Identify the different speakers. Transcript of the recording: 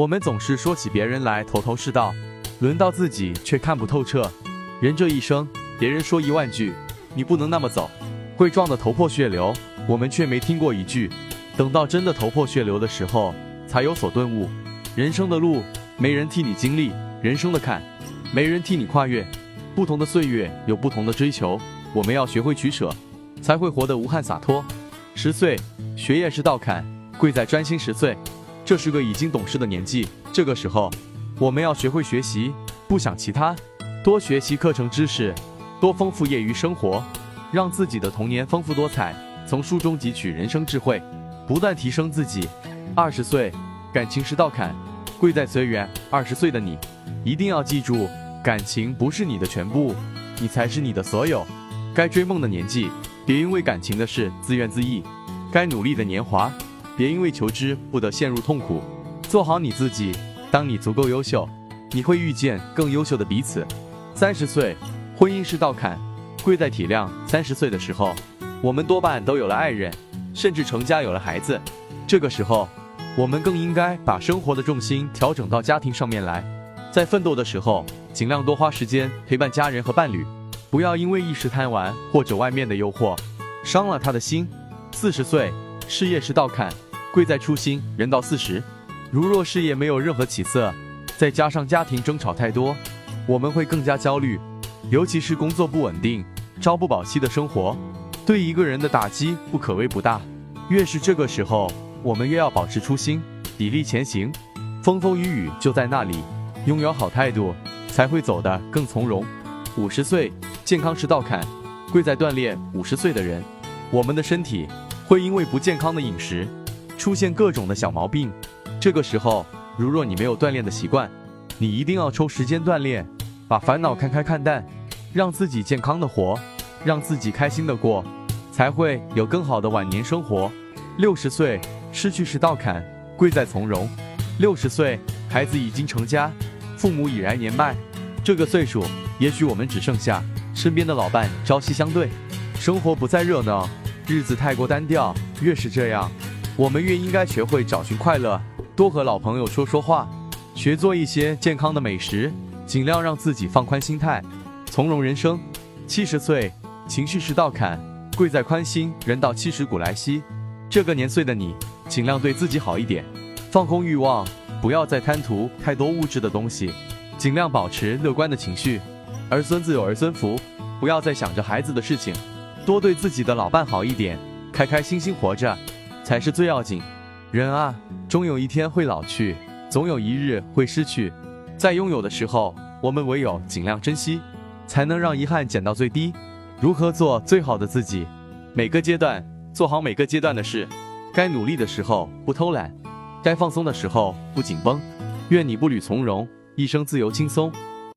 Speaker 1: 我们总是说起别人来头头是道，轮到自己却看不透彻。人这一生，别人说一万句，你不能那么走，会撞得头破血流。我们却没听过一句，等到真的头破血流的时候，才有所顿悟。人生的路，没人替你经历；人生的坎，没人替你跨越。不同的岁月有不同的追求，我们要学会取舍，才会活得无憾洒脱。十岁，学业是道坎，贵在专心。十岁，这是个已经懂事的年纪。这个时候，我们要学会学习，不想其他，多学习课程知识，多丰富业余生活，让自己的童年丰富多彩。从书中汲取人生智慧，不断提升自己。二十岁，感情是道坎，贵在随缘。二十岁的你，一定要记住，感情不是你的全部，你才是你的所有。该追梦的年纪。别因为感情的事自怨自艾，该努力的年华，别因为求知不得陷入痛苦。做好你自己，当你足够优秀，你会遇见更优秀的彼此。三十岁，婚姻是道坎，贵在体谅。三十岁的时候，我们多半都有了爱人，甚至成家有了孩子。这个时候，我们更应该把生活的重心调整到家庭上面来，在奋斗的时候，尽量多花时间陪伴家人和伴侣。不要因为一时贪玩或者外面的诱惑，伤了他的心。四十岁，事业是道坎，贵在初心。人到四十，如若事业没有任何起色，再加上家庭争吵太多，我们会更加焦虑。尤其是工作不稳定、朝不保夕的生活，对一个人的打击不可谓不大。越是这个时候，我们越要保持初心，砥砺前行。风风雨雨就在那里，拥有好态度，才会走得更从容。五十岁。健康是道坎，贵在锻炼。五十岁的人，我们的身体会因为不健康的饮食出现各种的小毛病。这个时候，如若你没有锻炼的习惯，你一定要抽时间锻炼，把烦恼看开看淡，让自己健康的活，让自己开心的过，才会有更好的晚年生活。六十岁失去是道坎，贵在从容。六十岁，孩子已经成家，父母已然年迈，这个岁数，也许我们只剩下。身边的老伴朝夕相对，生活不再热闹，日子太过单调。越是这样，我们越应该学会找寻快乐，多和老朋友说说话，学做一些健康的美食，尽量让自己放宽心态，从容人生。七十岁，情绪是道坎，贵在宽心。人到七十古来稀，这个年岁的你，尽量对自己好一点，放空欲望，不要再贪图太多物质的东西，尽量保持乐观的情绪。儿孙自有儿孙福，不要再想着孩子的事情，多对自己的老伴好一点，开开心心活着，才是最要紧。人啊，终有一天会老去，总有一日会失去，在拥有的时候，我们唯有尽量珍惜，才能让遗憾减到最低。如何做最好的自己？每个阶段做好每个阶段的事，该努力的时候不偷懒，该放松的时候不紧绷。愿你步履从容，一生自由轻松。